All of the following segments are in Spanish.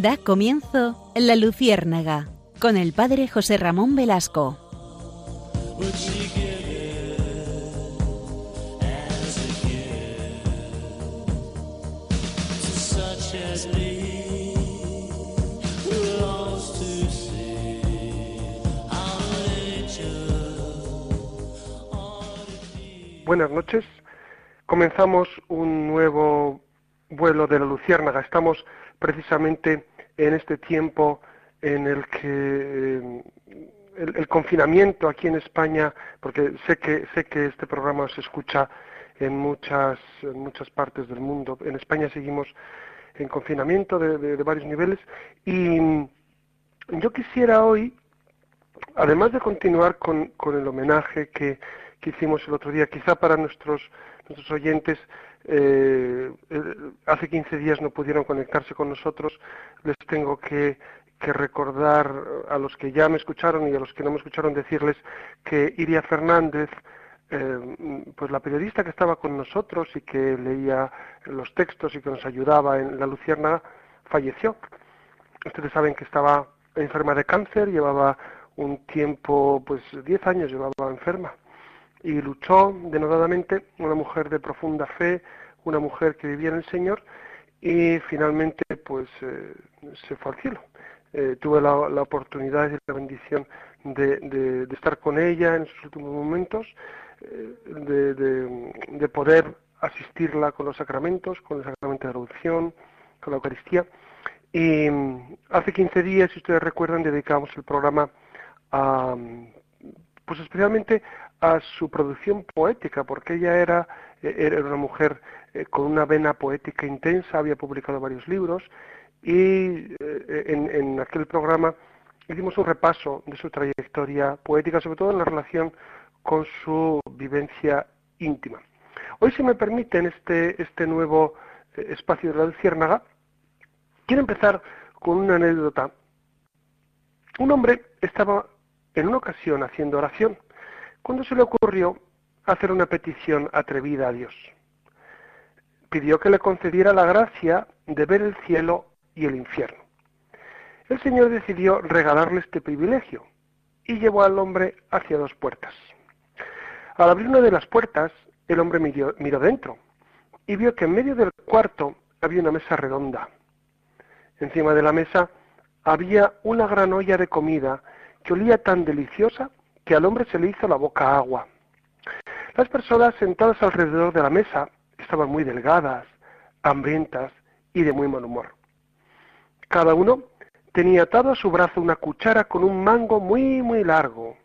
Da comienzo La Luciérnaga con el padre José Ramón Velasco. Buenas noches. Comenzamos un nuevo vuelo de la Luciérnaga. Estamos precisamente en este tiempo en el que eh, el, confinamiento aquí en España, porque sé que sé que este programa se escucha en muchas en muchas partes del mundo. En España seguimos en confinamiento de, varios niveles y yo quisiera hoy, además de continuar con el homenaje que que hicimos el otro día. Quizá para nuestros, nuestros oyentes, eh, hace 15 días no pudieron conectarse con nosotros, les tengo que, recordar a los que ya me escucharon y a los que no me escucharon decirles que Iria Fernández, eh, pues la periodista que estaba con nosotros y que leía los textos y que nos ayudaba en la Lucierna, falleció. Ustedes saben que estaba enferma de cáncer, llevaba un tiempo, pues 10 años llevaba enferma y luchó denodadamente, una mujer de profunda fe, una mujer que vivía en el Señor y finalmente pues eh, se fue al cielo. Eh, tuve la, oportunidad y la bendición de, estar con ella en sus últimos momentos, eh, de, poder asistirla con los sacramentos, con el sacramento de la adopción, con la Eucaristía. Y mm, hace 15 días, si ustedes recuerdan, dedicamos el programa a, pues especialmente a su producción poética, porque ella era, eh, era una mujer eh, con una vena poética intensa, había publicado varios libros y eh, en, aquel programa hicimos un repaso de su trayectoria poética, sobre todo en la relación con su vivencia íntima. Hoy, si me permiten, este, este nuevo espacio de la Luciérnaga, quiero empezar con una anécdota. Un hombre estaba en una ocasión haciendo oración cuando se le ocurrió hacer una petición atrevida a Dios. Pidió que le concediera la gracia de ver el cielo y el infierno. El Señor decidió regalarle este privilegio y llevó al hombre hacia dos puertas. Al abrir una de las puertas, el hombre miró, miró dentro y vio que en medio del cuarto había una mesa redonda. Encima de la mesa había una gran olla de comida que olía tan deliciosa que al hombre se le hizo la boca agua. Las personas sentadas alrededor de la mesa estaban muy delgadas, hambrientas y de muy mal humor. Cada uno tenía atado a su brazo una cuchara con un mango muy, muy largo.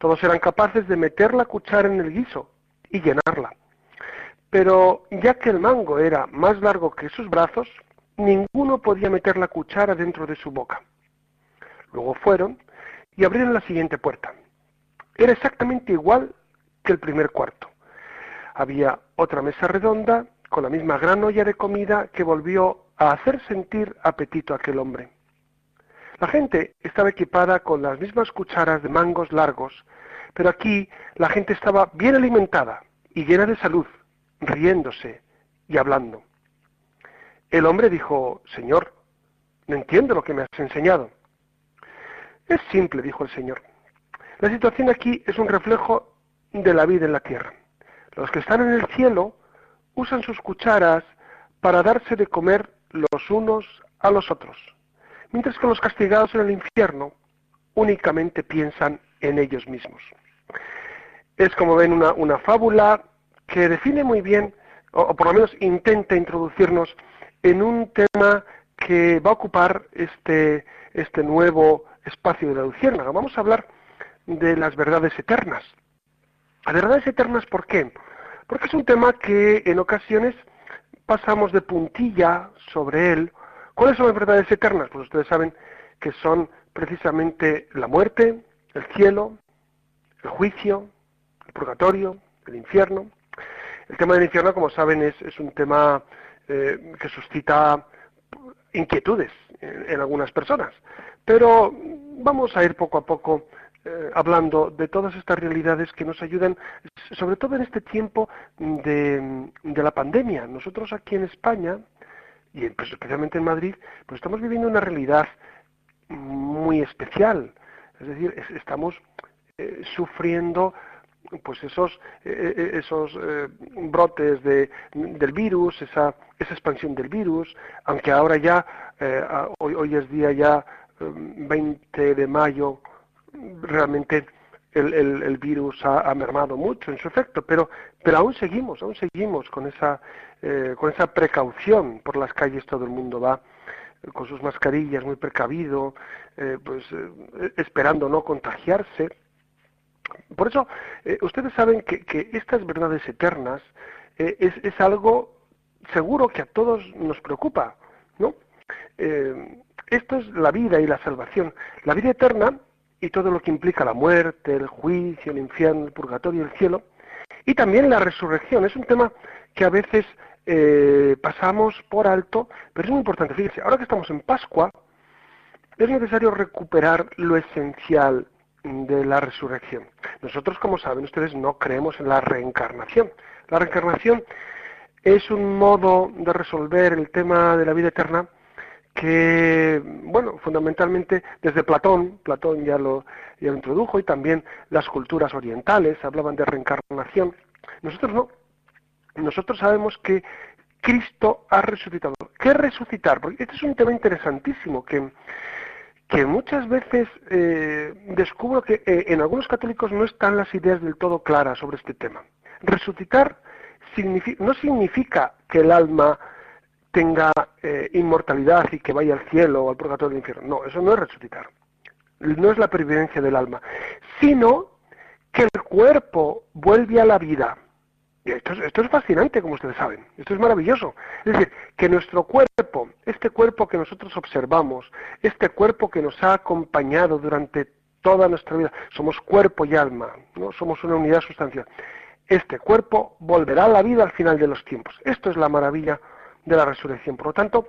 Todos eran capaces de meter la cuchara en el guiso y llenarla. Pero ya que el mango era más largo que sus brazos, ninguno podía meter la cuchara dentro de su boca. Luego fueron y abrieron la siguiente puerta. Era exactamente igual que el primer cuarto. Había otra mesa redonda con la misma gran olla de comida que volvió a hacer sentir apetito a aquel hombre. La gente estaba equipada con las mismas cucharas de mangos largos, pero aquí la gente estaba bien alimentada y llena de salud, riéndose y hablando. El hombre dijo, Señor, no entiendo lo que me has enseñado. Es simple, dijo el Señor. La situación aquí es un reflejo de la vida en la tierra. Los que están en el cielo usan sus cucharas para darse de comer los unos a los otros, mientras que los castigados en el infierno únicamente piensan en ellos mismos. Es como ven una, fábula que define muy bien, o, por lo menos intenta introducirnos en un tema que va a ocupar este, este nuevo espacio de la luciérnaga. Vamos a hablar de las verdades eternas. Las verdades eternas, ¿por qué? Porque es un tema que en ocasiones pasamos de puntilla sobre él. ¿Cuáles son las verdades eternas? Pues ustedes saben que son precisamente la muerte, el cielo, el juicio, el purgatorio, el infierno. El tema del infierno, como saben, es, un tema eh, que suscita inquietudes en, algunas personas. Pero vamos a ir poco a poco eh, hablando de todas estas realidades que nos ayudan, sobre todo en este tiempo de, la pandemia. Nosotros aquí en España y pues, especialmente en Madrid, pues estamos viviendo una realidad muy especial. Es decir, estamos eh, sufriendo pues esos eh, brotes de, del virus, esa, expansión del virus, aunque ahora ya, hoy es día ya 20 de mayo, realmente el, el, virus ha, mermado mucho en su efecto, pero, pero aún seguimos, aún seguimos con esa, con esa precaución por las calles, todo el mundo va con sus mascarillas muy precavido, pues esperando no contagiarse, por eso, eh, ustedes saben que, estas verdades eternas eh, es, algo seguro que a todos nos preocupa, ¿no? Eh, esto es la vida y la salvación. La vida eterna y todo lo que implica la muerte, el juicio, el infierno, el purgatorio, el cielo, y también la resurrección. Es un tema que a veces pasamos por alto, pero es muy importante. Fíjense, ahora que estamos en Pascua, es necesario recuperar lo esencial de la resurrección. Nosotros, como saben ustedes, no creemos en la reencarnación. La reencarnación es un modo de resolver el tema de la vida eterna que, bueno, fundamentalmente desde Platón, Platón ya lo, ya introdujo, y también las culturas orientales hablaban de reencarnación. Nosotros no. Nosotros sabemos que Cristo ha resucitado. ¿Qué resucitar? Porque este es un tema interesantísimo que que muchas veces eh, descubro que eh, en algunos católicos no están las ideas del todo claras sobre este tema. Resucitar no significa que el alma tenga eh, inmortalidad y que vaya al cielo o al purgatorio del infierno. No, eso no es resucitar. No es la pervivencia del alma, sino que el cuerpo vuelve a la vida esto es, fascinante, como ustedes saben. Esto es maravilloso. Es decir, que nuestro cuerpo, este cuerpo que nosotros observamos, este cuerpo que nos ha acompañado durante toda nuestra vida, somos cuerpo y alma, no somos una unidad sustancial. Este cuerpo volverá a la vida al final de los tiempos. Esto es la maravilla de la resurrección. Por lo tanto,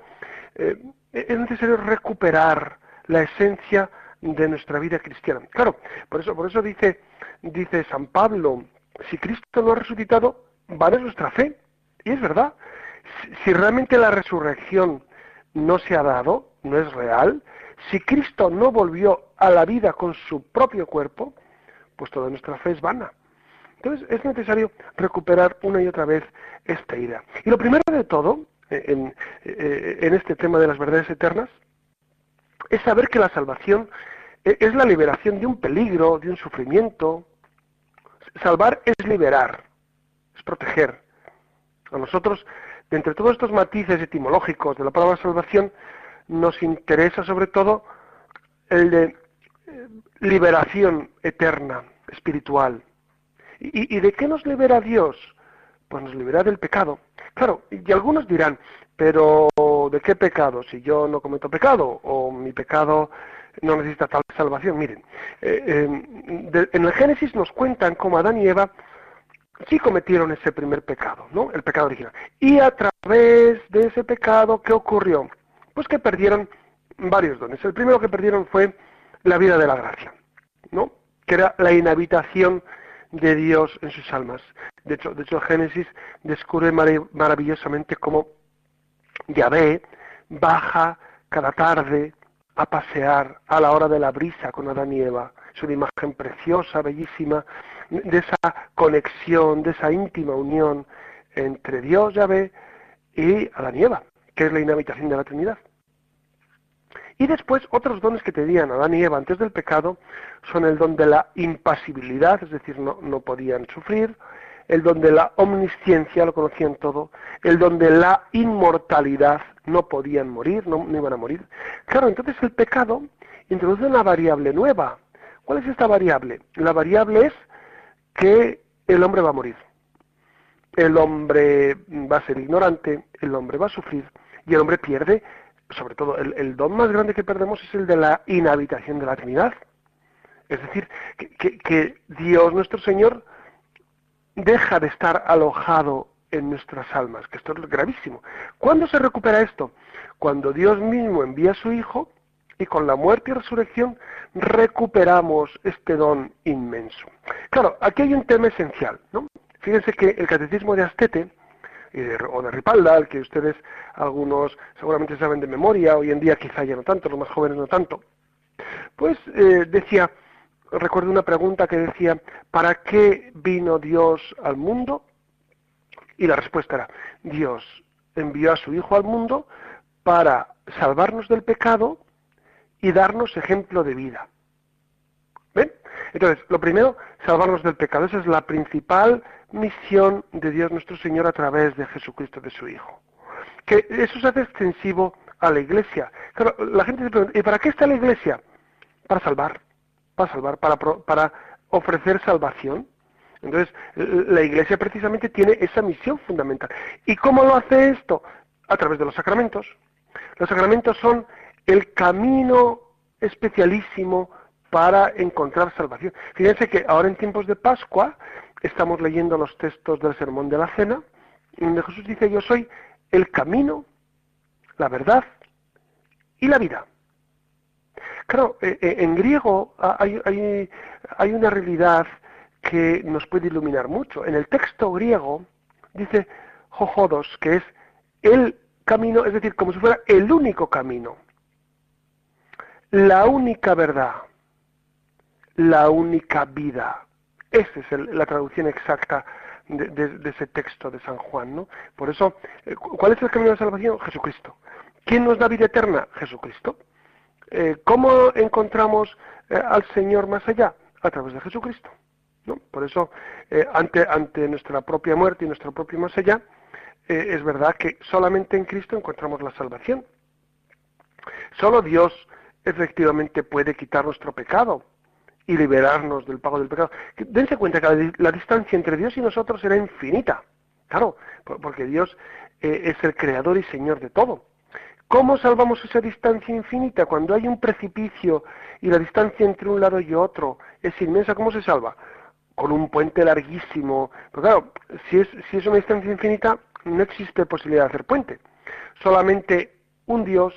eh, es necesario recuperar la esencia de nuestra vida cristiana. Claro, por eso, por eso dice, dice San Pablo, si Cristo no ha resucitado, vale nuestra fe. Y es verdad. Si realmente la resurrección no se ha dado, no es real, si Cristo no volvió a la vida con su propio cuerpo, pues toda nuestra fe es vana. Entonces es necesario recuperar una y otra vez esta idea. Y lo primero de todo, en, eh, en este tema de las verdades eternas, es saber que la salvación e, es la liberación de un peligro, de un sufrimiento. Salvar es liberar proteger. A nosotros, de entre todos estos matices etimológicos de la palabra salvación, nos interesa sobre todo el de eh, liberación eterna, espiritual. ¿Y, de qué nos libera Dios? Pues nos libera del pecado. Claro, y algunos dirán, pero ¿de qué pecado? Si yo no cometo pecado o mi pecado no necesita tal salvación. Miren, eh, eh, en el Génesis nos cuentan cómo Adán y Eva sí cometieron ese primer pecado, ¿no? El pecado original. Y a través de ese pecado, ¿qué ocurrió? Pues que perdieron varios dones. El primero que perdieron fue la vida de la gracia, ¿no? Que era la inhabitación de Dios en sus almas. De hecho, de hecho Génesis descubre maravillosamente cómo Yahvé baja cada tarde a pasear a la hora de la brisa con Adán y Eva. Es una imagen preciosa, bellísima, de esa conexión, de esa íntima unión entre Dios, Yahvé, y Adán y Eva, que es la inhabitación de la Trinidad. Y después otros dones que tenían Adán y Eva antes del pecado son el don de la impasibilidad, es decir, no, podían sufrir, el don de la omnisciencia, lo conocían todo, el don de la inmortalidad, no podían morir, no iban a morir. Claro, entonces el pecado introduce una variable nueva. ¿Cuál es esta variable? La variable es que el hombre va a morir. El hombre va a ser ignorante, el hombre va a sufrir y el hombre pierde, sobre todo el, don más grande que perdemos es el de la inhabitación de la Trinidad. Es decir, que, Dios nuestro Señor deja de estar alojado en nuestras almas, que esto es gravísimo. ¿Cuándo se recupera esto? Cuando Dios mismo envía a su Hijo y con la muerte y resurrección recuperamos este don inmenso. Claro, aquí hay un tema esencial, ¿no? Fíjense que el catecismo de Astete o de Ripalda, que ustedes algunos seguramente saben de memoria, hoy en día quizá ya no tanto, los más jóvenes no tanto, pues eh, decía, recuerdo una pregunta que decía, ¿para qué vino Dios al mundo? Y la respuesta era, Dios envió a su Hijo al mundo para salvarnos del pecado y darnos ejemplo de vida. Entonces, lo primero, salvarnos del pecado. Esa es la principal misión de Dios nuestro Señor a través de Jesucristo, de su Hijo. Que eso se hace extensivo a la iglesia. Claro, la gente se pregunta, ¿y para qué está la iglesia? Para salvar, para salvar, para, para ofrecer salvación. Entonces, la iglesia precisamente tiene esa misión fundamental. ¿Y cómo lo hace esto? A través de los sacramentos. Los sacramentos son el camino especialísimo para encontrar salvación. Fíjense que ahora en tiempos de Pascua estamos leyendo los textos del Sermón de la Cena, donde Jesús dice, yo soy el camino, la verdad y la vida. Claro, eh, eh, en griego hay, una realidad que nos puede iluminar mucho. En el texto griego dice jojodos, que es el camino, es decir, como si fuera el único camino, la única verdad, la única vida. Esa es la traducción exacta de, ese texto de San Juan, ¿no? Por eso, eh, ¿cuál es el camino de salvación? Jesucristo. ¿Quién nos da vida eterna? Jesucristo. Eh, ¿Cómo encontramos eh, al Señor más allá? A través de Jesucristo. ¿no? Por eso, ante, ante nuestra propia muerte y nuestro propio más allá, es verdad que solamente en Cristo encontramos la salvación. Solo Dios efectivamente puede quitar nuestro pecado y liberarnos del pago del pecado. Dense cuenta que la, distancia entre Dios y nosotros era infinita. Claro, porque Dios eh, es el creador y señor de todo. ¿Cómo salvamos esa distancia infinita? Cuando hay un precipicio y la distancia entre un lado y otro es inmensa, ¿cómo se salva? Con un puente larguísimo. Pero claro, si es, si es una distancia infinita, no existe posibilidad de hacer puente. Solamente un Dios,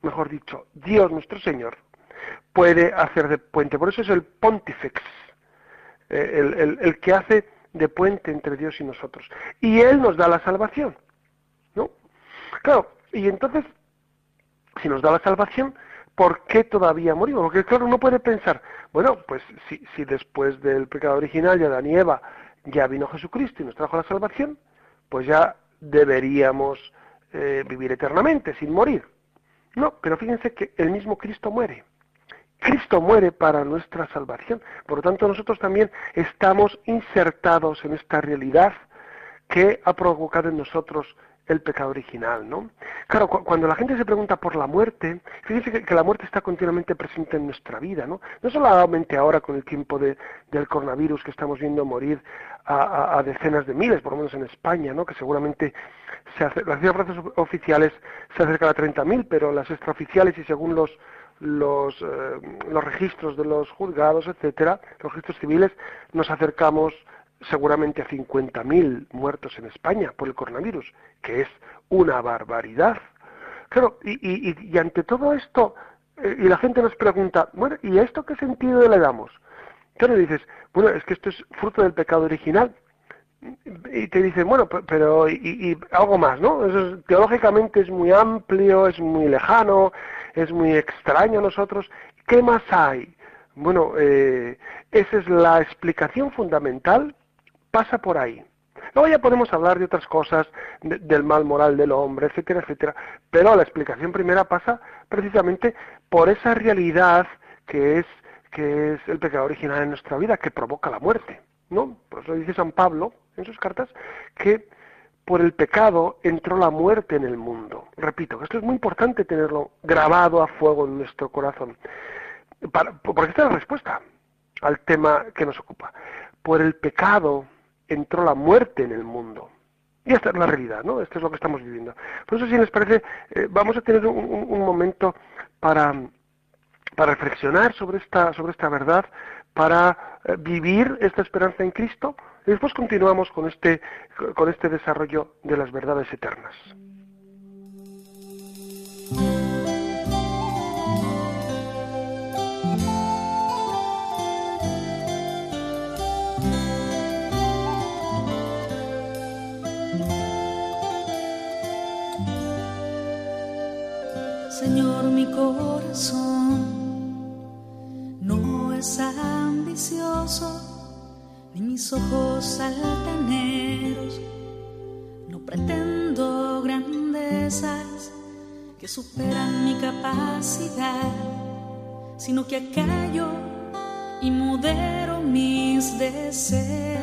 mejor dicho, Dios nuestro Señor, puede hacer de puente. Por eso es el pontifex, eh, el, que hace de puente entre Dios y nosotros. Y Él nos da la salvación. ¿No? Claro, y entonces, si nos da la salvación, ¿por qué todavía morimos? Porque claro, uno puede pensar, bueno, pues si, después del pecado original ya de Eva ya vino Jesucristo y nos trajo la salvación, pues ya deberíamos eh, vivir eternamente, sin morir. No, pero fíjense que el mismo Cristo muere. Cristo muere para nuestra salvación. Por lo tanto, nosotros también estamos insertados en esta realidad que ha provocado en nosotros el pecado original, ¿no? Claro, cuando la gente se pregunta por la muerte, fíjense que, la muerte está continuamente presente en nuestra vida, ¿no? No solamente ahora con el tiempo de, del coronavirus que estamos viendo morir a, decenas de miles, por lo menos en España, ¿no? Que seguramente las cifras oficiales se acercan a 30.000, pero las extraoficiales y según los los, eh, los registros de los juzgados, etcétera, los registros civiles, nos acercamos seguramente a 50.000 muertos en España por el coronavirus, que es una barbaridad. Claro, y, ante todo esto, eh, y la gente nos pregunta, bueno, ¿y a esto qué sentido le damos? Claro, dices, bueno, es que esto es fruto del pecado original. Y te dicen, bueno, pero y, y algo más, ¿no? Eso teológicamente es muy amplio, es muy lejano, es muy extraño a nosotros. ¿Qué más hay? Bueno, eh, esa es la explicación fundamental, pasa por ahí. Luego ya podemos hablar de otras cosas, del mal moral del hombre, etcétera, etcétera, pero la explicación primera pasa precisamente por esa realidad que es, que es el pecado original en nuestra vida, que provoca la muerte. ¿No? Por eso dice San Pablo en sus cartas que por el pecado entró la muerte en el mundo. Repito, esto es muy importante tenerlo grabado a fuego en nuestro corazón, porque esta es la respuesta al tema que nos ocupa. Por el pecado entró la muerte en el mundo. Y esta es la realidad, ¿no? Esto es lo que estamos viviendo. Por eso, si les parece, eh, vamos a tener un, momento para, para reflexionar sobre esta, sobre esta verdad, para eh, vivir esta esperanza en Cristo. Y después continuamos con este, con este desarrollo de las verdades eternas. Señor, mi corazón no es ni mis ojos altaneros. No pretendo grandezas que superan mi capacidad, sino que acallo y modero mis deseos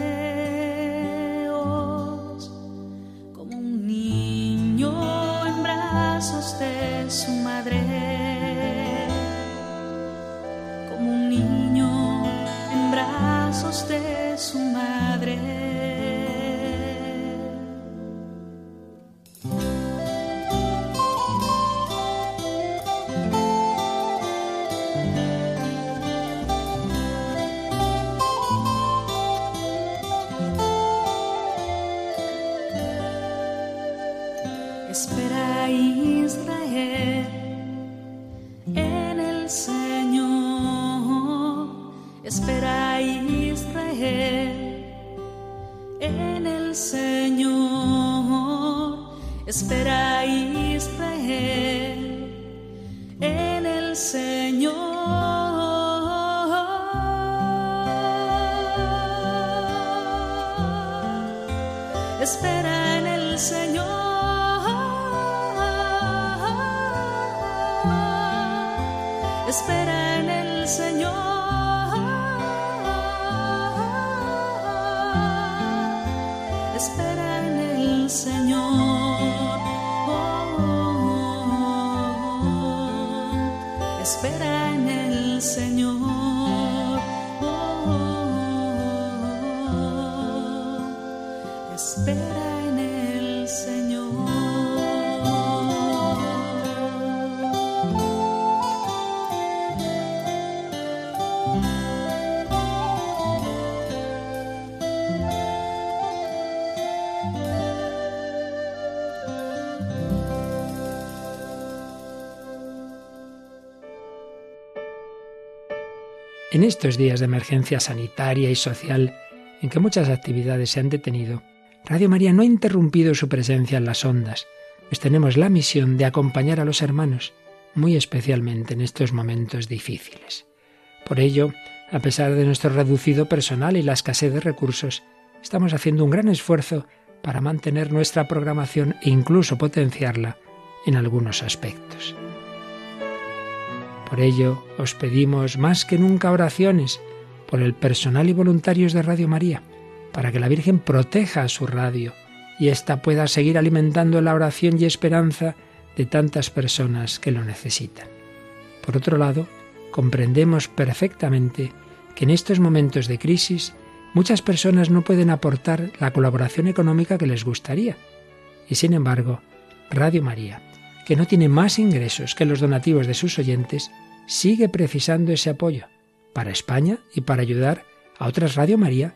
En estos días de emergencia sanitaria y social, en que muchas actividades se han detenido, Radio María no ha interrumpido su presencia en las ondas, pues tenemos la misión de acompañar a los hermanos, muy especialmente en estos momentos difíciles. Por ello, a pesar de nuestro reducido personal y la escasez de recursos, estamos haciendo un gran esfuerzo para mantener nuestra programación e incluso potenciarla en algunos aspectos. Por ello, os pedimos más que nunca oraciones por el personal y voluntarios de Radio María, para que la Virgen proteja a su radio y ésta pueda seguir alimentando la oración y esperanza de tantas personas que lo necesitan. Por otro lado, comprendemos perfectamente que en estos momentos de crisis muchas personas no pueden aportar la colaboración económica que les gustaría. Y sin embargo, Radio María que no tiene más ingresos que los donativos de sus oyentes, sigue precisando ese apoyo para España y para ayudar a otras Radio María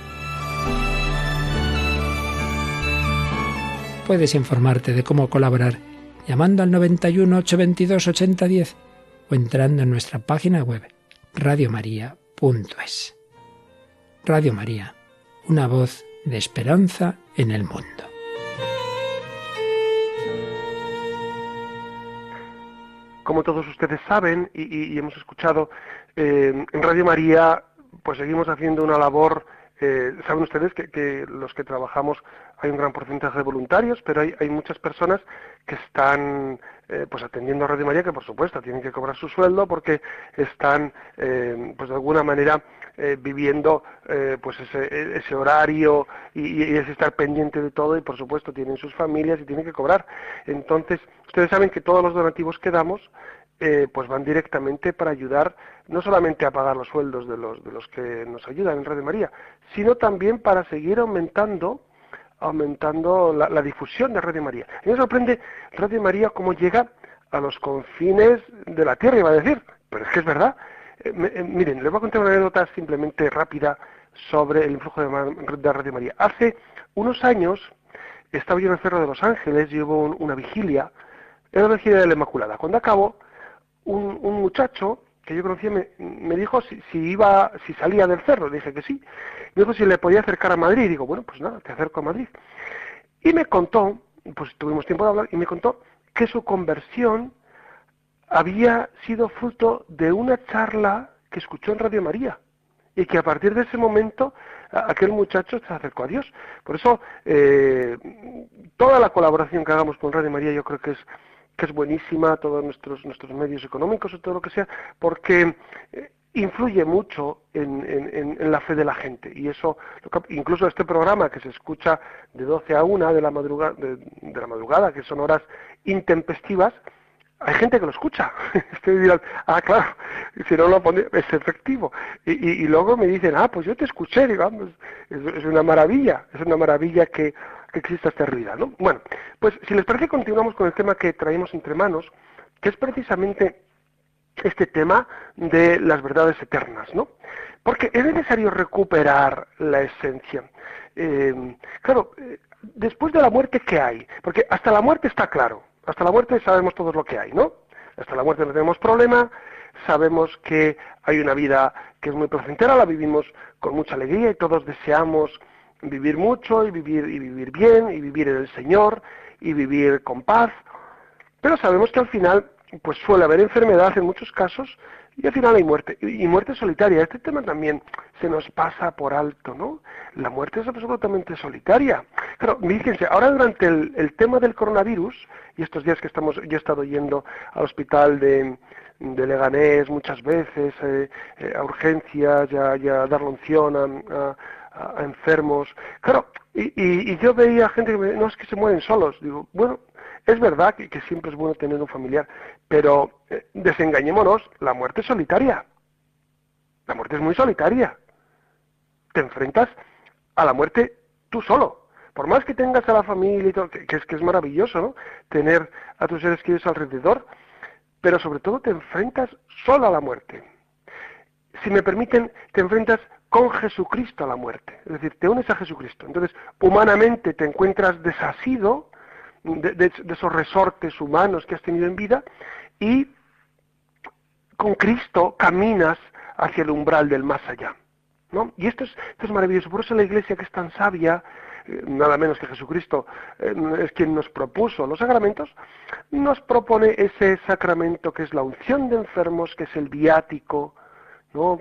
Puedes informarte de cómo colaborar llamando al 91 822 8010 o entrando en nuestra página web radiomaria.es. Radio María, una voz de esperanza en el mundo. como todos ustedes saben y, hemos escuchado, eh, en Radio María pues seguimos haciendo una labor, eh, saben ustedes que, los que trabajamos hay un gran porcentaje de voluntarios, pero hay, muchas personas que están eh, pues atendiendo a Radio María que por supuesto tienen que cobrar su sueldo porque están pues de alguna manera viviendo pues ese, horario y, y, es estar pendiente de todo y por supuesto tienen sus familias y tienen que cobrar. Entonces, ustedes saben que todos los donativos que damos eh, pues van directamente para ayudar no solamente a pagar los sueldos de los, de los que nos ayudan en Radio María, sino también para seguir aumentando aumentando la, difusión de Radio María. Y me sorprende Radio María cómo llega a los confines de la tierra, iba a decir, pero es que es verdad. Eh, eh, miren, les voy a contar una anécdota simplemente rápida sobre el influjo de, Radio María. Hace unos años estaba yo en el Cerro de los Ángeles, llevo una vigilia, era la vigilia de la Inmaculada. Cuando acabo, un, muchacho que yo conocía me, dijo si, si, iba, si salía del cerro, dije que sí. Me dijo si le podía acercar a Madrid, digo, bueno, pues nada, te acerco a Madrid. Y me contó, pues tuvimos tiempo de hablar, y me contó que su conversión había sido fruto de una charla que escuchó en Radio María y que a partir de ese momento aquel muchacho se acercó a Dios. Por eso eh, toda la colaboración que hagamos con Radio María yo creo que es que es buenísima, todos nuestros nuestros medios económicos y todo lo que sea, porque eh, influye mucho en, la fe de la gente y eso incluso este programa que se escucha de 12 a 1 de la madrugada de, la madrugada que son horas intempestivas hay gente que lo escucha. ah, claro, si no lo pone, es efectivo. Y, luego me dicen, ah, pues yo te escuché, digamos, es, una maravilla, es una maravilla que, que exista esta ruida, ¿no? Bueno, pues si les parece, continuamos con el tema que traemos entre manos, que es precisamente este tema de las verdades eternas, ¿no? Porque es necesario recuperar la esencia. Eh, claro, eh, después de la muerte, ¿qué hay? Porque hasta la muerte está claro, hasta la muerte sabemos todo lo que hay, ¿no? Hasta la muerte no tenemos problema, sabemos que hay una vida que es muy placentera, la vivimos con mucha alegría y todos deseamos vivir mucho y vivir y vivir bien y vivir en el Señor y vivir con paz. Pero sabemos que al final pues suele haber enfermedad en muchos casos y al final hay muerte, y muerte solitaria. Este tema también se nos pasa por alto, ¿no? La muerte es absolutamente solitaria. Pero fíjense, ahora durante el, tema del coronavirus, y estos días que estamos, yo he estado yendo al hospital de, Leganés muchas veces, eh, eh, a urgencias, ya, ya dar unción a, a, enfermos. Claro, y, yo veía gente que me, no es que se mueren solos. Digo, bueno, es verdad que, siempre es bueno tener un familiar, pero eh, desengañémonos, la muerte es solitaria. La muerte es muy solitaria. Te enfrentas a la muerte tú solo. Por más que tengas a la familia y todo, que, es, que es maravilloso, ¿no? Tener a tus seres queridos alrededor, pero sobre todo te enfrentas solo a la muerte. Si me permiten, te enfrentas con Jesucristo a la muerte. Es decir, te unes a Jesucristo. Entonces, humanamente te encuentras desasido, de, esos resortes humanos que has tenido en vida y con Cristo caminas hacia el umbral del más allá. Y esto es, esto es maravilloso. Por eso la iglesia que es tan sabia, eh, nada menos que Jesucristo eh, es quien nos propuso los sacramentos, nos propone ese sacramento que es la unción de enfermos, que es el viático,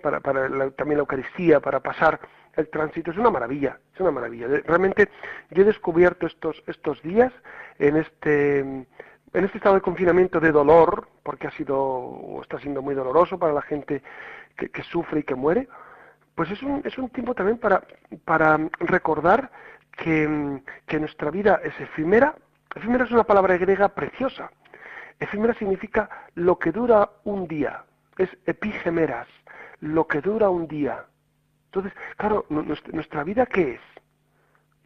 para, para también la Eucaristía, para pasar el tránsito. Es una maravilla, es una maravilla. Realmente yo he descubierto estos, estos días en este, en este estado de confinamiento de dolor, porque ha sido o está siendo muy doloroso para la gente que, sufre y que muere, pues es un, es un tiempo también para, para recordar que, que nuestra vida es efímera. Efímera es una palabra griega preciosa. Efímera significa lo que dura un día. Es epigemeras, lo que dura un día. Entonces, claro, nuestra vida qué es?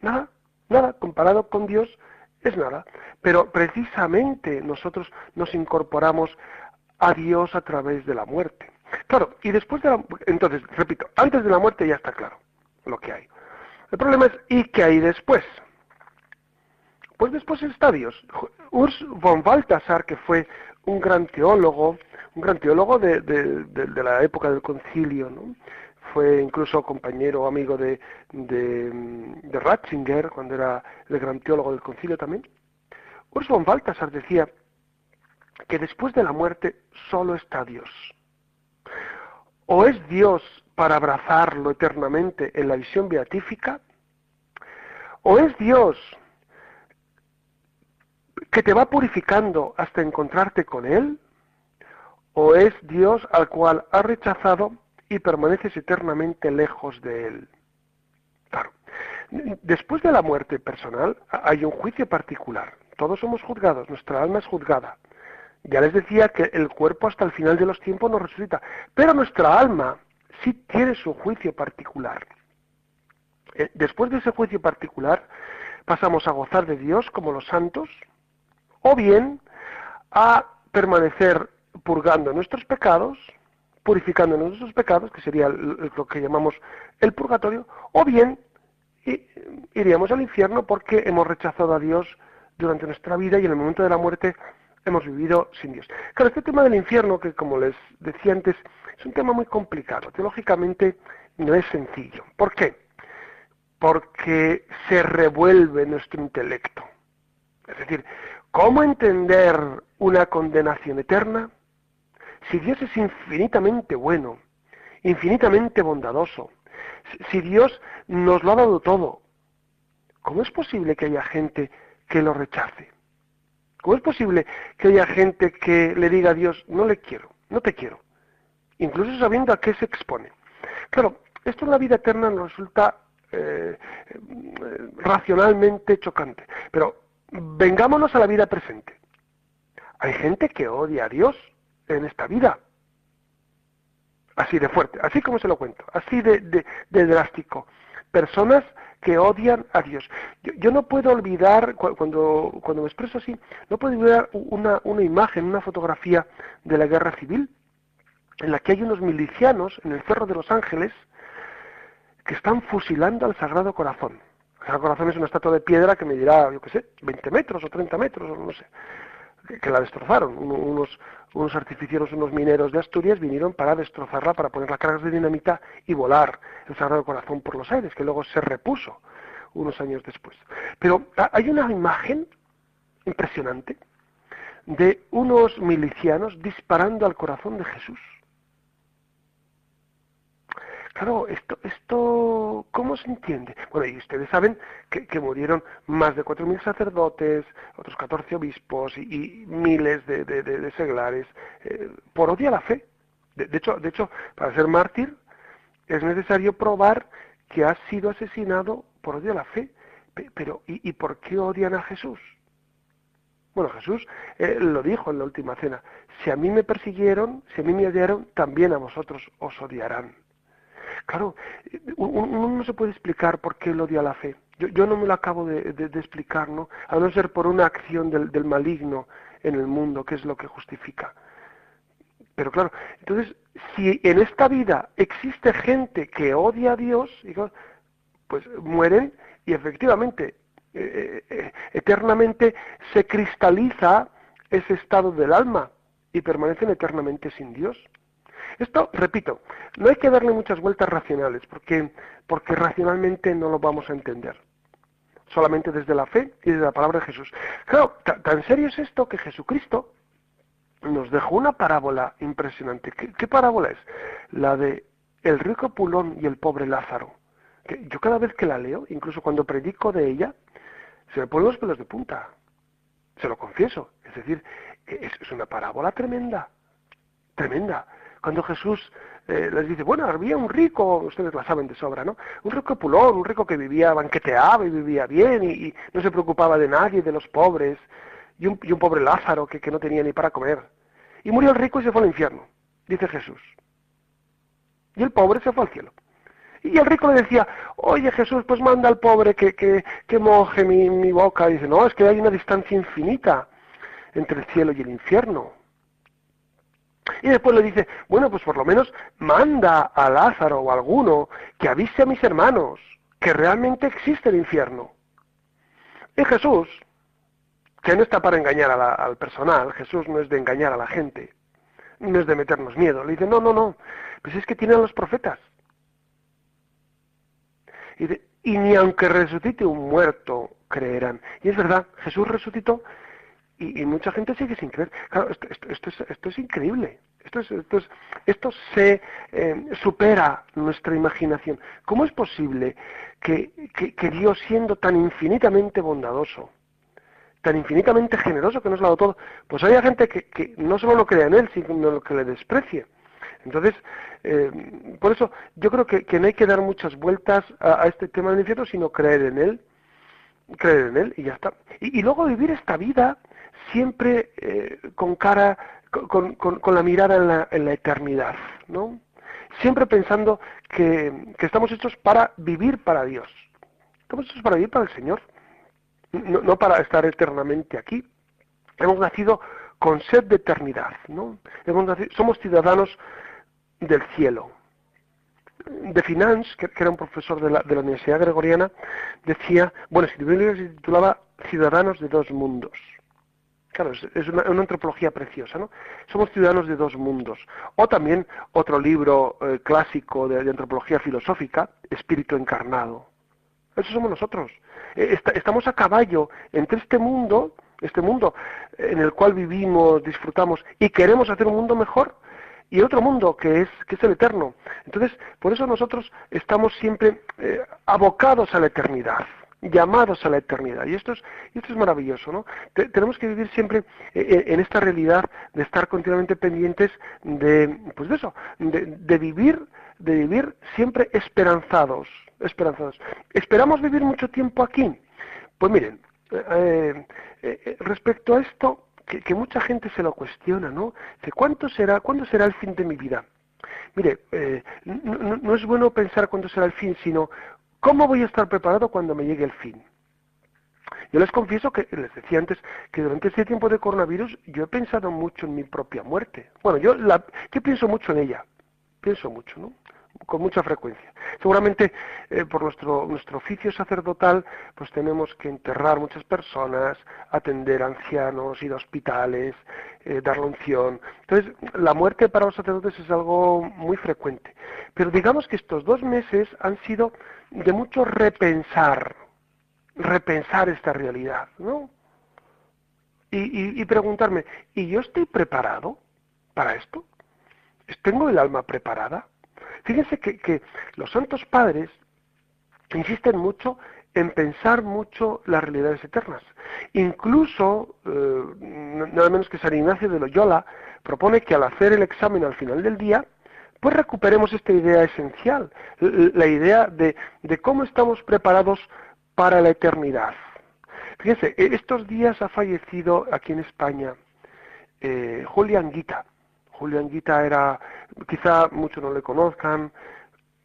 Nada, nada, comparado con Dios es nada. Pero precisamente nosotros nos incorporamos a Dios a través de la muerte. Claro, y después de la... Entonces, repito, antes de la muerte ya está claro lo que hay. El problema es, ¿y qué hay después? Pues después está Dios. Urs von Balthasar, que fue un gran teólogo, un gran teólogo de, la época del concilio, ¿no? fue incluso compañero amigo de, de, Ratzinger, cuando era el gran teólogo del concilio también. Urs von Balthasar decía que después de la muerte solo está Dios. O es Dios para abrazarlo eternamente en la visión beatífica, o es Dios que te va purificando hasta encontrarte con Él, o es Dios al cual has rechazado y permaneces eternamente lejos de Él. Claro. Después de la muerte personal hay un juicio particular. Todos somos juzgados, nuestra alma es juzgada. Ya les decía que el cuerpo hasta el final de los tiempos no resucita, pero nuestra alma sí tiene su juicio particular. Eh, después de ese juicio particular pasamos a gozar de Dios como los santos, o bien a permanecer purgando nuestros pecados purificándonos de nuestros pecados, que sería lo que llamamos el purgatorio, o bien iríamos al infierno porque hemos rechazado a Dios durante nuestra vida y en el momento de la muerte hemos vivido sin Dios. Claro, este tema del infierno, que como les decía antes, es un tema muy complicado. Teológicamente no es sencillo. ¿Por qué? Porque se revuelve nuestro intelecto. Es decir, ¿cómo entender una condenación eterna si Dios es infinitamente bueno, infinitamente bondadoso? Si Dios nos lo ha dado todo, ¿cómo es posible que haya gente que lo rechace? ¿Cómo es posible que haya gente que le diga a Dios, no le quiero, no te quiero? Incluso sabiendo a qué se expone. Claro, esto en la vida eterna nos resulta eh, eh, racionalmente chocante. Pero vengámonos a la vida presente. Hay gente que odia a Dios en esta vida. Así de fuerte, así como se lo cuento, así de drástico. Personas que odian a Dios. Yo, no puedo olvidar, cuando, cuando me expreso así, no puedo olvidar una, una imagen, una fotografía de la guerra civil, en la que hay unos milicianos en el Cerro de los Ángeles que están fusilando al Sagrado Corazón. Sagrado Corazón es una estatua de piedra que me dirá, yo qué sé, 20 metros o 30 metros, o no sé, que, la destrozaron. Unos, unos artificieros, unos mineros de Asturias vinieron para destrozarla, para poner las cargas de dinamita y volar el Sagrado Corazón por los aires, que luego se repuso unos años después. Pero hay una imagen impresionante de unos milicianos disparando al corazón de Jesús. Claro, esto, esto, ¿cómo se entiende? Bueno, y ustedes saben que, murieron más de 4.000 sacerdotes, otros 14 obispos y, miles de, seglares eh, por odio a la fe. De, hecho, de hecho, para ser mártir es necesario probar que ha sido asesinado por odio a la fe. Pero, ¿y, por qué odian a Jesús? Bueno, Jesús eh, lo dijo en la última cena. Si a mí me persiguieron, si a mí me odiaron, también a vosotros os odiarán. Claro, uno no se puede explicar por qué el odio a la fe. Yo, no me lo acabo de, explicar, ¿no? A no ser por una acción del, maligno en el mundo, que es lo que justifica. Pero claro, entonces, si en esta vida existe gente que odia a Dios, pues mueren y efectivamente, eh, eh, eh, eternamente se cristaliza ese estado del alma y permanecen eternamente sin Dios. Esto, repito, no hay que darle muchas vueltas racionales, porque, porque racionalmente no lo vamos a entender. Solamente desde la fe y desde la palabra de Jesús. Claro, tan serio es esto que Jesucristo nos dejó una parábola impresionante. ¿Qué, parábola es? La de el rico Pulón y el pobre Lázaro. Que yo cada vez que la leo, incluso cuando predico de ella, se me ponen los pelos de punta. Se lo confieso. Es decir, es una parábola tremenda. Tremenda cuando Jesús eh, les dice, bueno, había un rico, ustedes la saben de sobra, ¿no? Un rico pulón, un rico que vivía, banqueteaba y vivía bien y, no se preocupaba de nadie, de los pobres, y un, pobre Lázaro que, que no tenía ni para comer. Y murió el rico y se fue al infierno, dice Jesús. Y el pobre se fue al cielo. Y el rico le decía, oye Jesús, pues manda al pobre que, que, moje mi, boca. Dice, no, es que hay una distancia infinita entre el cielo y el infierno. Y después le dice, bueno, pues por lo menos manda a Lázaro o a alguno que avise a mis hermanos que realmente existe el infierno. Y Jesús, que no está para engañar al personal, Jesús no es de engañar a la gente, no es de meternos miedo, le dice, no, no, no, pues es que tienen los profetas. Y ni aunque resucite un muerto, creerán. Y es verdad, Jesús resucitó y, mucha gente sigue sin creer. Claro, esto, esto, es, esto es, increíble. Esto, es, esto, esto se eh, supera nuestra imaginación. ¿Cómo es posible que, que, Dios, siendo tan infinitamente bondadoso, tan infinitamente generoso que nos lo ha dado todo, pues haya gente que, que no solo no crea en Él, sino que le desprecie? Entonces, eh, por eso yo creo que, que, no hay que dar muchas vueltas a, este tema del infierno, sino creer en Él, creer en Él y ya está. Y luego vivir esta vida siempre eh, con cara, con, con, la mirada en la, en la, eternidad, ¿no? Siempre pensando que, que, estamos hechos para vivir para Dios. Estamos hechos para vivir para el Señor, no, no para estar eternamente aquí. Hemos nacido con sed de eternidad, ¿no? Hemos nacido, somos ciudadanos del cielo. De Finance, que, era un profesor de la, de la Universidad Gregoriana, decía, bueno, si se titulaba Ciudadanos de dos mundos. Claro, es, una, antropología preciosa, ¿no? Somos ciudadanos de dos mundos. O también otro libro eh, clásico de, antropología filosófica, Espíritu Encarnado. Eso somos nosotros. Eh, estamos a caballo entre este mundo, este mundo en el cual vivimos, disfrutamos y queremos hacer un mundo mejor, y otro mundo que es, que es el eterno. Entonces, por eso nosotros estamos siempre eh, abocados a la eternidad llamados a la eternidad. Y esto es, esto es maravilloso, ¿no? tenemos que vivir siempre eh, eh, en, esta realidad de estar continuamente pendientes de, pues de eso, de, vivir, de vivir siempre esperanzados, esperanzados. ¿Esperamos vivir mucho tiempo aquí? Pues miren, eh, respecto a esto, que, mucha gente se lo cuestiona, ¿no? ¿cuánto será, ¿cuándo será el fin de mi vida? Mire, no, no, es bueno pensar cuándo será el fin, sino ¿Cómo voy a estar preparado cuando me llegue el fin? Yo les confieso que, les decía antes, que durante este tiempo de coronavirus yo he pensado mucho en mi propia muerte. Bueno, yo, la, pienso mucho en ella, pienso mucho, ¿no? Con mucha frecuencia. Seguramente eh, por nuestro, nuestro oficio sacerdotal, pues tenemos que enterrar muchas personas, atender ancianos, ir a hospitales, eh, dar la unción. Entonces, la muerte para los sacerdotes es algo muy frecuente. Pero digamos que estos dos meses han sido de mucho repensar, repensar esta realidad, ¿no? Y, preguntarme, ¿y yo estoy preparado para esto? ¿Tengo el alma preparada? Fíjense que, los santos padres insisten mucho en pensar mucho las realidades eternas. Incluso, eh, nada menos que San Ignacio de Loyola propone que al hacer el examen al final del día, pues recuperemos esta idea esencial, la idea de, cómo estamos preparados para la eternidad. Fíjense, e, estos días ha fallecido aquí en España eh, Julián Guita. Julián Guita era, quizá muchos no le conozcan,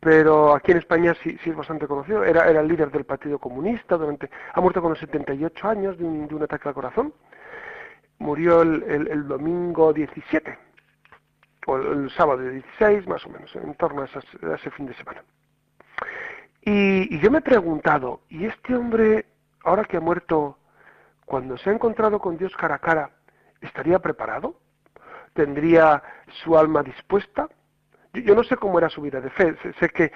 pero aquí en España sí, es bastante conocido. Era, el líder del Partido Comunista, durante, ha muerto con los 78 años de un, ataque al corazón. Murió el, domingo 17 o el sábado de 16, más o menos, en torno a, ese fin de semana. Y, yo me he preguntado, ¿y este hombre, ahora que ha muerto, cuando se ha encontrado con Dios cara a cara, estaría preparado? ¿Tendría su alma dispuesta? Yo, no sé cómo era su vida de fe, sé, que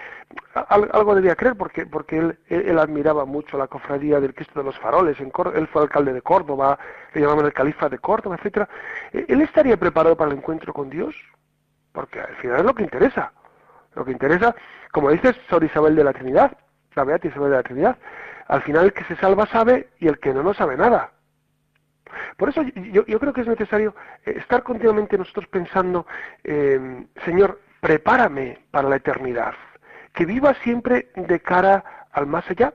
algo debía creer porque, porque él, él, admiraba mucho la cofradía del Cristo de los Faroles, en él fue alcalde de Córdoba, le llamaban el califa de Córdoba, etcétera. ¿Él estaría preparado para el encuentro con Dios? porque al final es lo que interesa. Lo que interesa, como dices, Sor Isabel de la Trinidad, la Beata Isabel de la Trinidad, al final el que se salva sabe y el que no, no sabe nada. Por eso yo, creo que es necesario eh, estar continuamente nosotros pensando, eh, Señor, prepárame para la eternidad, que viva siempre de cara al más allá,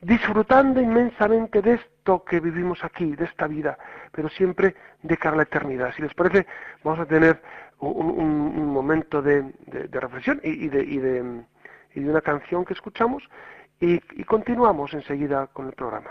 disfrutando inmensamente de esto que vivimos aquí, de esta vida, pero siempre de cara a la eternidad. Si les parece, vamos a tener un, momento de, reflexión y, de, una canción que escuchamos y continuamos enseguida con el programa.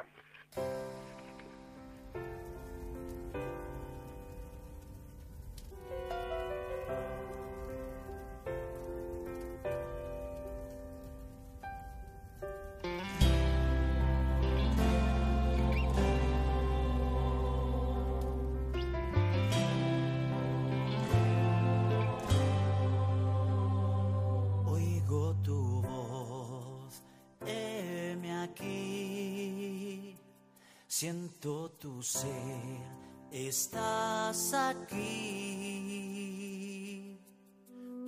Estás aquí.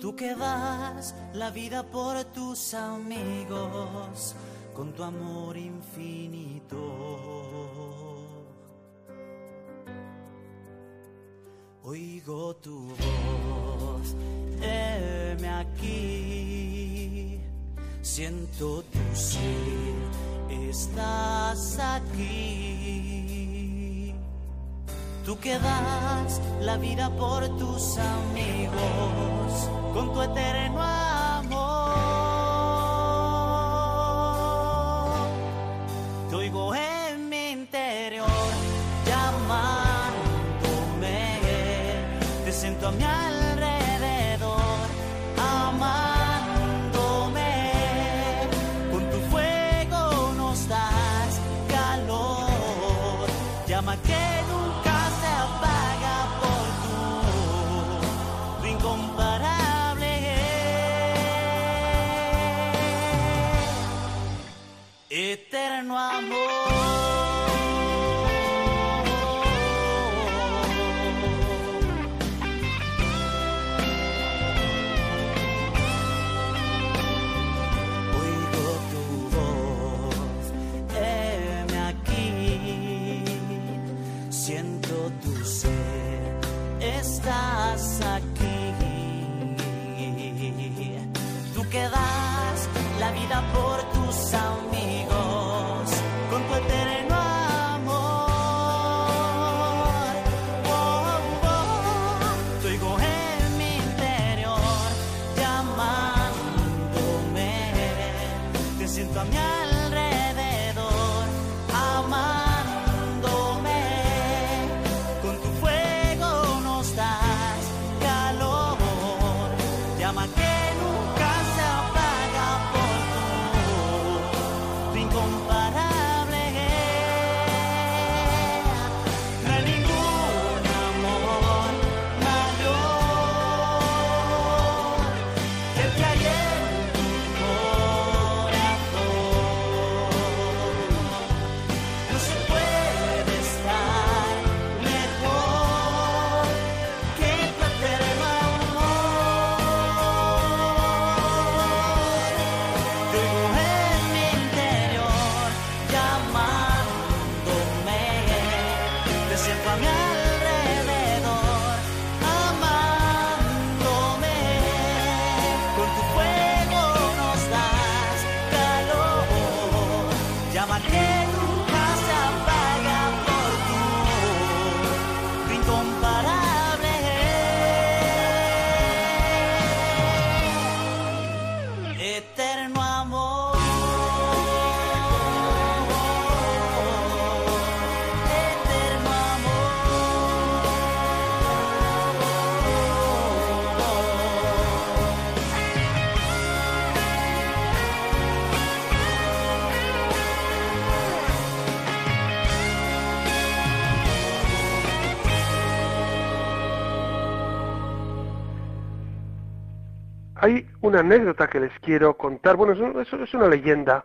Tú que das la vida por tus amigos con tu amor infinito. Oigo tu voz, heme aquí. Siento tu ser, estás aquí. Tú que das la vida por tus amigos con tu eterno amor. Vida por tus una anécdota que les quiero contar. Bueno, es, un- es- una leyenda,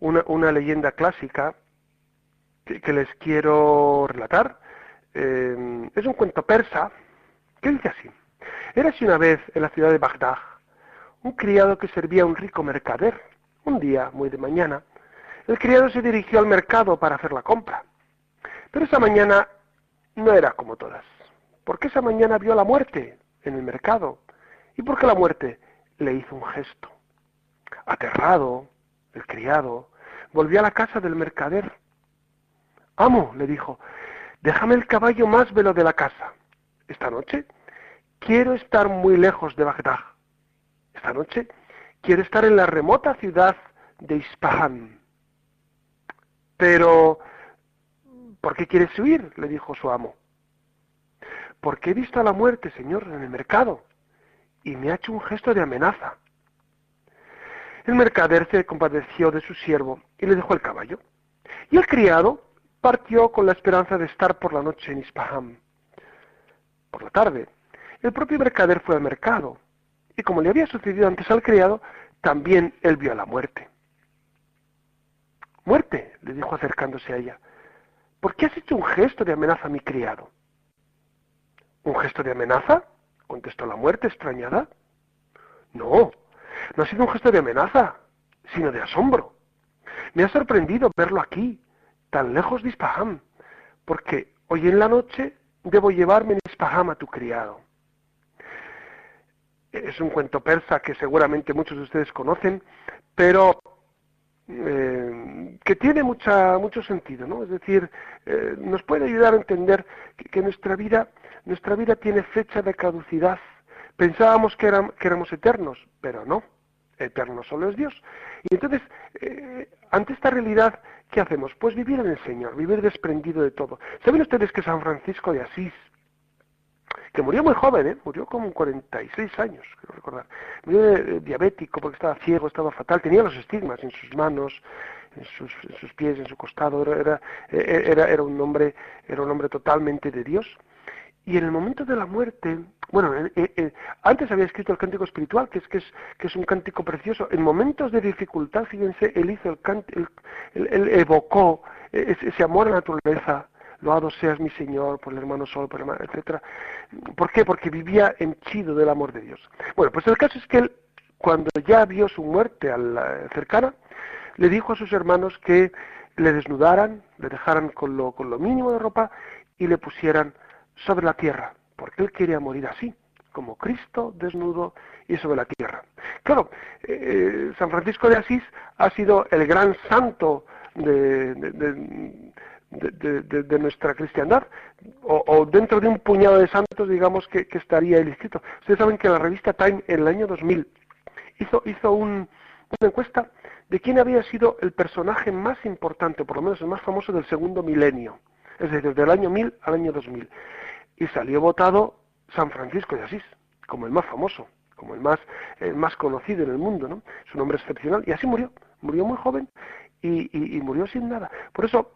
una, leyenda clásica que, les quiero relatar. Eh, es un cuento persa que dice así. Érase una vez en la ciudad de Bagdad un criado que servía a un rico mercader. Un día, muy de mañana, el criado se dirigió al mercado para hacer la compra. Pero esa mañana no era como todas, porque esa mañana vio la muerte en el mercado y porque la muerte le hizo un gesto. Aterrado, el criado volvió a la casa del mercader. Amo, le dijo, déjame el caballo más velo de la casa. Esta noche quiero estar muy lejos de Bagdad. Esta noche quiero estar en la remota ciudad de Ispahan. Pero, ¿por qué quieres huir? le dijo su amo. Porque he visto a la muerte, señor, en el mercado, y me ha hecho un gesto de amenaza. El mercader se compadeció de su siervo y le dejó el caballo. Y el criado partió con la esperanza de estar por la noche en Ispahan. Por la tarde, el propio mercader fue al mercado, y como le había sucedido antes al criado, también él vio a la muerte. Muerte, le dijo acercándose a ella, ¿por qué has hecho un gesto de amenaza a mi criado? ¿Un gesto de amenaza? Contestó la muerte extrañada. No, no ha sido un gesto de amenaza, sino de asombro. Me ha sorprendido verlo aquí, tan lejos de Ispaham, porque hoy en la noche debo llevarme en Ispaham a tu criado. Es un cuento persa que seguramente muchos de ustedes conocen, pero eh, que tiene mucha, mucho sentido, ¿no? Es decir, eh, nos puede ayudar a entender que, nuestra vida, nuestra vida tiene fecha de caducidad. Pensábamos que éramos eternos, pero no. Eterno solo es Dios. Y entonces, eh, ante esta realidad, ¿qué hacemos? Pues vivir en el Señor, vivir desprendido de todo. ¿Saben ustedes que San Francisco de Asís, que murió muy joven, ¿eh? murió como 46 años, quiero recordar. Murió diabético porque estaba ciego, estaba fatal, tenía los estigmas en sus manos, en sus, en sus pies, en su costado, era, era, era, un hombre, era un hombre totalmente de Dios. Y en el momento de la muerte, bueno, eh, eh, eh, antes había escrito el cántico espiritual, que es, que, es, que es un cántico precioso. En momentos de dificultad, fíjense, él hizo el él, evocó ese, amor a la naturaleza, loado seas mi Señor, por el hermano sol, por el hermano, etcétera. ¿Por qué? Porque vivía henchido del amor de Dios. Bueno, pues el caso es que él, cuando ya vio su muerte a la cercana, le dijo a sus hermanos que le desnudaran, le dejaran con lo, con lo mínimo de ropa y le pusieran sobre la tierra, porque él quería morir así, como Cristo desnudo y sobre la tierra. Claro, eh, San Francisco de Asís ha sido el gran santo de, nuestra cristiandad, o, dentro de un puñado de santos, digamos, que, estaría el inscrito. Ustedes saben que la revista Time en el año 2000 hizo, hizo una encuesta de quién había sido el personaje más importante, por lo menos el más famoso del segundo milenio, es decir, desde el año 1000 al año 2000 y salió votado San Francisco de Asís como el más famoso, como el más, el más conocido en el mundo, ¿no? Es un hombre excepcional y así murió, murió muy joven y, murió sin nada. Por eso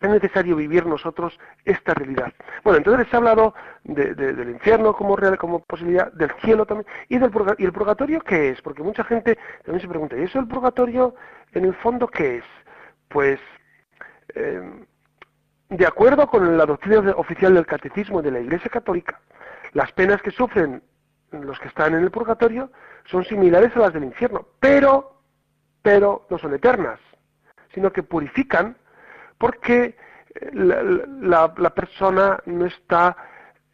es necesario vivir nosotros esta realidad. Bueno, entonces les he hablado del infierno como real, como posibilidad, del cielo también, y del purgatorio. ¿Y el purgatorio qué es? Porque mucha gente también se pregunta, ¿y eso el purgatorio en el fondo qué es? Pues eh, de acuerdo con la doctrina oficial del catecismo de la Iglesia Católica, las penas que sufren los que están en el purgatorio son similares a las del infierno, pero, pero no son eternas, sino que purifican porque eh, la, la persona no está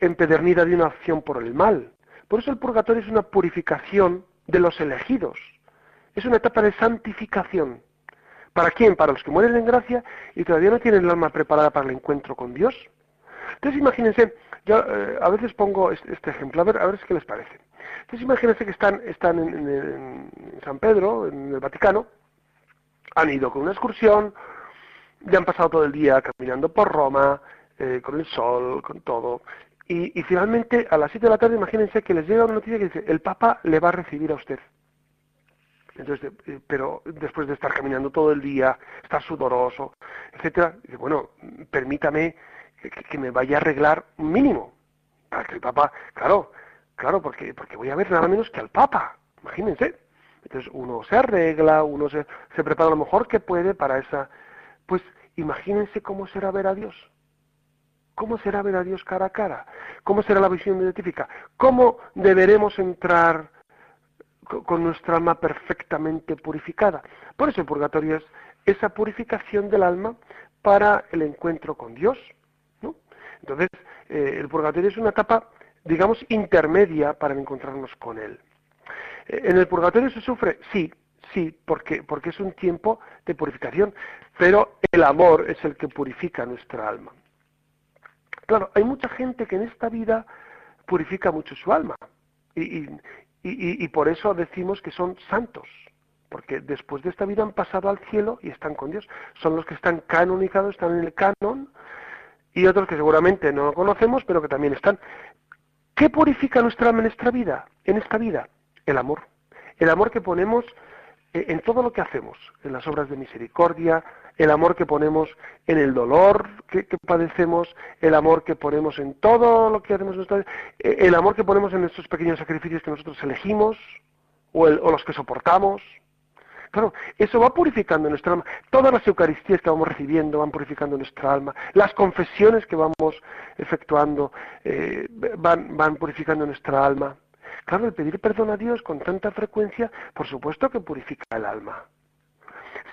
empedernida de una acción por el mal. Por eso el purgatorio es una purificación de los elegidos, es una etapa de santificación. ¿Para quién? Para los que mueren en gracia y todavía no tienen el alma preparada para el encuentro con Dios. Entonces imagínense, yo eh, a veces pongo este, ejemplo, a ver, a ver qué les parece. Entonces imagínense que están, están en, San Pedro, en el Vaticano, han ido con una excursión, ya han pasado todo el día caminando por Roma, eh, con el sol, con todo, y, y finalmente a las 7 de la tarde imagínense que les llega una noticia que dice, el Papa le va a recibir a usted. Entonces, eh, pero después de estar caminando todo el día, estar sudoroso, etcétera, dice, bueno, permítame que, me vaya a arreglar un mínimo para que el Papa, claro, claro, porque porque voy a ver nada menos que al Papa, imagínense. Entonces uno se arregla, uno se, se prepara lo mejor que puede para esa, pues imagínense cómo será ver a Dios. ¿Cómo será ver a Dios cara a cara? ¿Cómo será la visión identifica? ¿Cómo deberemos entrar con nuestra alma perfectamente purificada. Por eso el purgatorio es esa purificación del alma para el encuentro con Dios. ¿no? Entonces, eh, el purgatorio es una etapa, digamos, intermedia para encontrarnos con Él. Eh, ¿En el purgatorio se sufre? Sí, sí, porque, porque es un tiempo de purificación, pero el amor es el que purifica nuestra alma. Claro, hay mucha gente que en esta vida purifica mucho su alma. y, y, por eso decimos que son santos, porque después de esta vida han pasado al cielo y están con Dios. Son los que están canonizados, están en el canon, y otros que seguramente no conocemos, pero que también están. ¿Qué purifica nuestra alma en esta vida? En esta vida, el amor. El amor que ponemos en todo lo que hacemos, en las obras de misericordia, el amor que ponemos en el dolor que, padecemos, el amor que ponemos en todo lo que hacemos, eh, el amor que ponemos en estos pequeños sacrificios que nosotros elegimos o, los que soportamos. Claro, eso va purificando nuestra alma. Todas las Eucaristías que vamos recibiendo van purificando nuestra alma. Las confesiones que vamos efectuando eh, van purificando nuestra alma. Claro, el pedir perdón a Dios con tanta frecuencia, por supuesto que purifica el alma.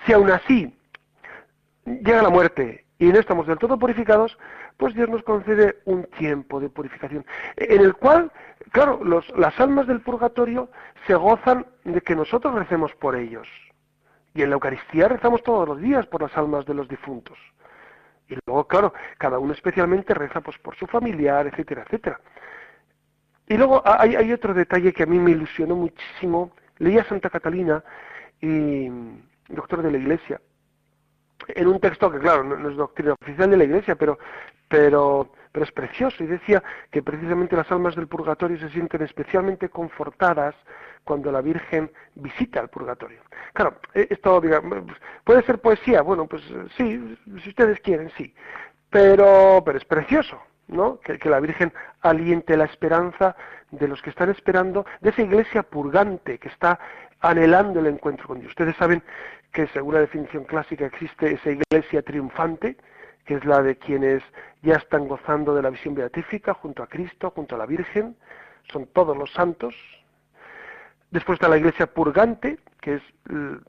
Si aún así llega la muerte y no estamos del todo purificados, pues Dios nos concede un tiempo de purificación, en el cual, claro, las almas del purgatorio se gozan de que nosotros recemos por ellos. Y en la Eucaristía rezamos todos los días por las almas de los difuntos. Y luego, claro, cada uno especialmente reza pues, por su familiar, etcétera, etcétera. Y luego hay, hay otro detalle que a mí me ilusionó muchísimo. Leía Santa Catalina, y, doctor de la Iglesia, en un texto que, claro, no, es doctrina oficial de la Iglesia, pero, pero, es precioso. Y decía que precisamente las almas del purgatorio se sienten especialmente confortadas cuando la Virgen visita el purgatorio. Claro, eh, esto digamos, puede ser poesía, bueno, pues sí, si ustedes quieren, sí, pero, pero es precioso, ¿no? Que, la Virgen aliente la esperanza de los que están esperando, de esa iglesia purgante que está anhelando el encuentro con Dios. Ustedes saben que según la definición clásica existe esa iglesia triunfante, que es la de quienes ya están gozando de la visión beatífica junto a Cristo, junto a la Virgen, son todos los santos. Después está la iglesia purgante, que es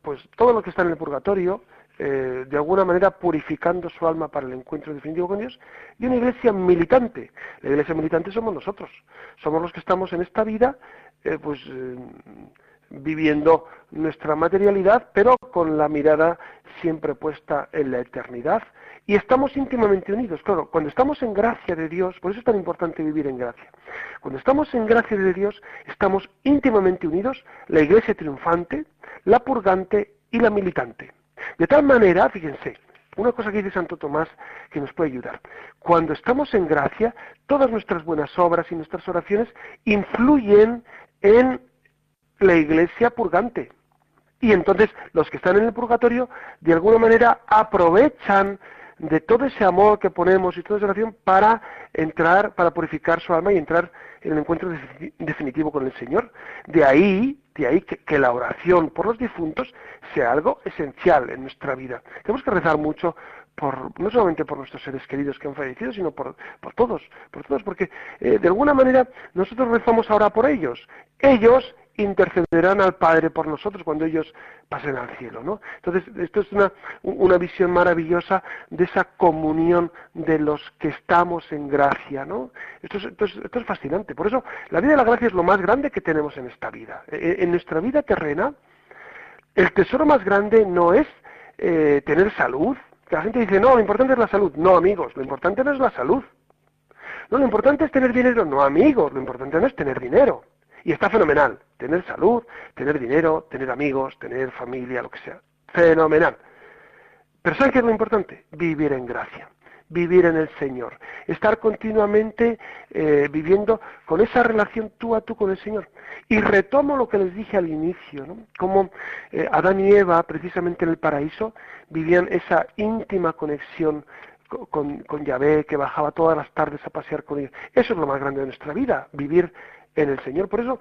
pues todo lo que está en el purgatorio, eh, de alguna manera purificando su alma para el encuentro definitivo con Dios, y una iglesia militante. La iglesia militante somos nosotros, somos los que estamos en esta vida, eh, pues eh, viviendo nuestra materialidad, pero con la mirada siempre puesta en la eternidad. Y estamos íntimamente unidos. Claro, cuando estamos en gracia de Dios, por eso es tan importante vivir en gracia. Cuando estamos en gracia de Dios, estamos íntimamente unidos, la iglesia triunfante, la purgante y la militante. De tal manera, fíjense, una cosa que dice Santo Tomás que nos puede ayudar. Cuando estamos en gracia, todas nuestras buenas obras y nuestras oraciones influyen en la iglesia purgante. Y entonces los que están en el purgatorio, de alguna manera, aprovechan de todo ese amor que ponemos y toda esa oración para entrar, para purificar su alma y entrar en el encuentro definitivo con el Señor. De ahí, de ahí que, la oración por los difuntos sea algo esencial en nuestra vida. Tenemos que rezar mucho por, no solamente por nuestros seres queridos que han fallecido, sino por, por todos, por todos, porque eh, de alguna manera nosotros rezamos ahora por ellos. Ellos intercederán al Padre por nosotros cuando ellos pasen al cielo, ¿no? Entonces, esto es una, una visión maravillosa de esa comunión de los que estamos en gracia, ¿no? Esto es, esto, es, fascinante. Por eso, la vida de la gracia es lo más grande que tenemos en esta vida. E, e, en, nuestra vida terrena, el tesoro más grande no es eh, tener salud. La gente dice, no, lo importante es la salud. No, amigos, lo importante no es la salud. No, lo importante es tener dinero. No, amigos, lo importante no es tener dinero. Y está fenomenal. Tener salud, tener dinero, tener amigos, tener familia, lo que sea. Fenomenal. Pero ¿saben qué es lo importante? Vivir en gracia, vivir en el Señor, estar continuamente eh, viviendo con esa relación tú a tú con el Señor. Y retomo lo que les dije al inicio, ¿no? Como eh, Adán y Eva, precisamente en el paraíso, vivían esa íntima conexión con, con Yahvé, que bajaba todas las tardes a pasear con ellos. Eso es lo más grande de nuestra vida, vivir en el Señor. Por eso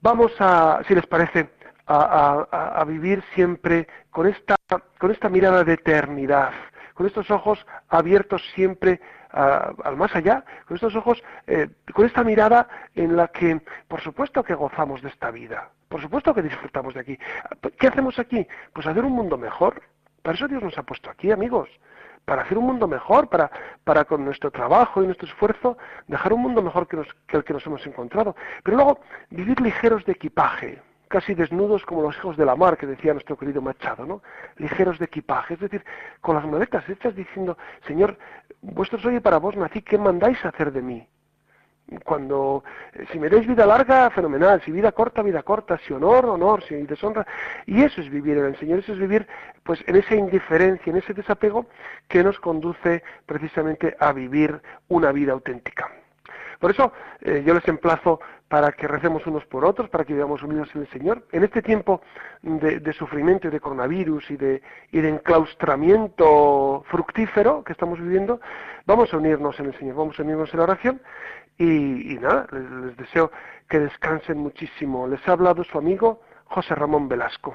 vamos a, si les parece, a, vivir siempre con esta, con esta mirada de eternidad, con estos ojos abiertos siempre al más allá, con estos ojos, eh, con esta mirada en la que, por supuesto que gozamos de esta vida, por supuesto que disfrutamos de aquí. ¿Qué hacemos aquí? Pues hacer un mundo mejor. Para eso Dios nos ha puesto aquí, amigos para hacer un mundo mejor, para, con nuestro trabajo y nuestro esfuerzo dejar un mundo mejor que, el que nos hemos encontrado. Pero luego vivir ligeros de equipaje, casi desnudos como los hijos de la mar, que decía nuestro querido Machado, ¿no? Ligeros de equipaje, es decir, con las maletas hechas diciendo, Señor, vuestro soy para vos nací, ¿qué mandáis hacer de mí? Cuando eh, si me dais vida larga, fenomenal, si vida corta, vida corta, si honor, honor, si deshonra, y eso es vivir en el Señor, eso es vivir pues en esa indiferencia, en ese desapego que nos conduce precisamente a vivir una vida auténtica. Por eso eh, yo les emplazo para que recemos unos por otros, para que vivamos unidos en el Señor. En este tiempo de, sufrimiento y de coronavirus y de, y de enclaustramiento fructífero que estamos viviendo, vamos a unirnos en el Señor, vamos a unirnos en la oración y, nada, les deseo que descansen muchísimo. Les ha hablado su amigo José Ramón Velasco.